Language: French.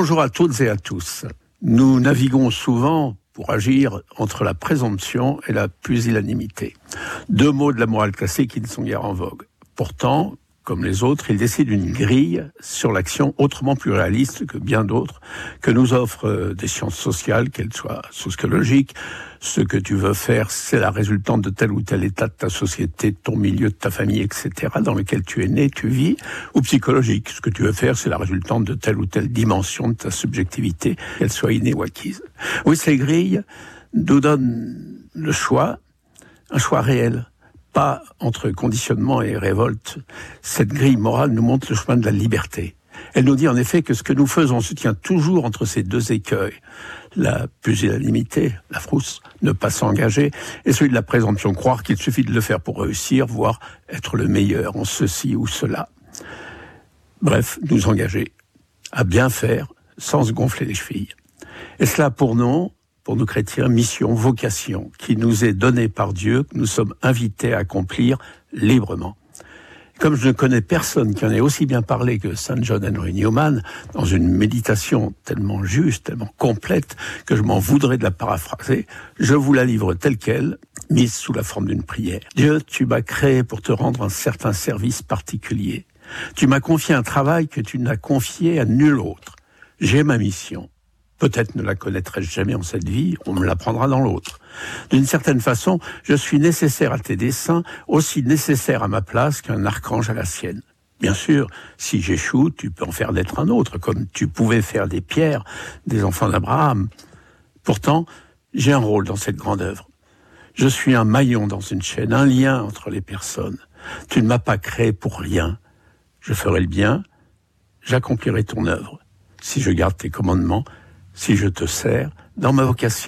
Bonjour à toutes et à tous. Nous naviguons souvent pour agir entre la présomption et la pusillanimité. Deux mots de la morale classique qui ne sont guère en vogue. Pourtant, comme les autres, il décide une grille sur l'action autrement plus réaliste que bien d'autres que nous offrent euh, des sciences sociales, qu'elles soient sociologiques. Ce que tu veux faire, c'est la résultante de tel ou tel état de ta société, de ton milieu, de ta famille, etc., dans lequel tu es né, tu vis, ou psychologique. Ce que tu veux faire, c'est la résultante de telle ou telle dimension de ta subjectivité, qu'elle soit innée ou acquise. Oui, ces grilles nous donnent le choix, un choix réel pas entre conditionnement et révolte. Cette grille morale nous montre le chemin de la liberté. Elle nous dit en effet que ce que nous faisons se tient toujours entre ces deux écueils. La pusillanimité, la frousse, ne pas s'engager, et celui de la présomption, croire qu'il suffit de le faire pour réussir, voire être le meilleur en ceci ou cela. Bref, nous engager à bien faire sans se gonfler les chevilles. Et cela pour nous, pour nous chrétiens, mission, vocation, qui nous est donnée par Dieu, que nous sommes invités à accomplir librement. Comme je ne connais personne qui en ait aussi bien parlé que Saint John Henry Newman, dans une méditation tellement juste, tellement complète, que je m'en voudrais de la paraphraser, je vous la livre telle qu'elle, mise sous la forme d'une prière. Dieu, tu m'as créé pour te rendre un certain service particulier. Tu m'as confié un travail que tu n'as confié à nul autre. J'ai ma mission. Peut-être ne la connaîtrai-je jamais en cette vie, on me l'apprendra dans l'autre. D'une certaine façon, je suis nécessaire à tes desseins, aussi nécessaire à ma place qu'un archange à la sienne. Bien sûr, si j'échoue, tu peux en faire d'être un autre, comme tu pouvais faire des pierres, des enfants d'Abraham. Pourtant, j'ai un rôle dans cette grande œuvre. Je suis un maillon dans une chaîne, un lien entre les personnes. Tu ne m'as pas créé pour rien. Je ferai le bien, j'accomplirai ton œuvre. Si je garde tes commandements, si je te sers dans ma vocation.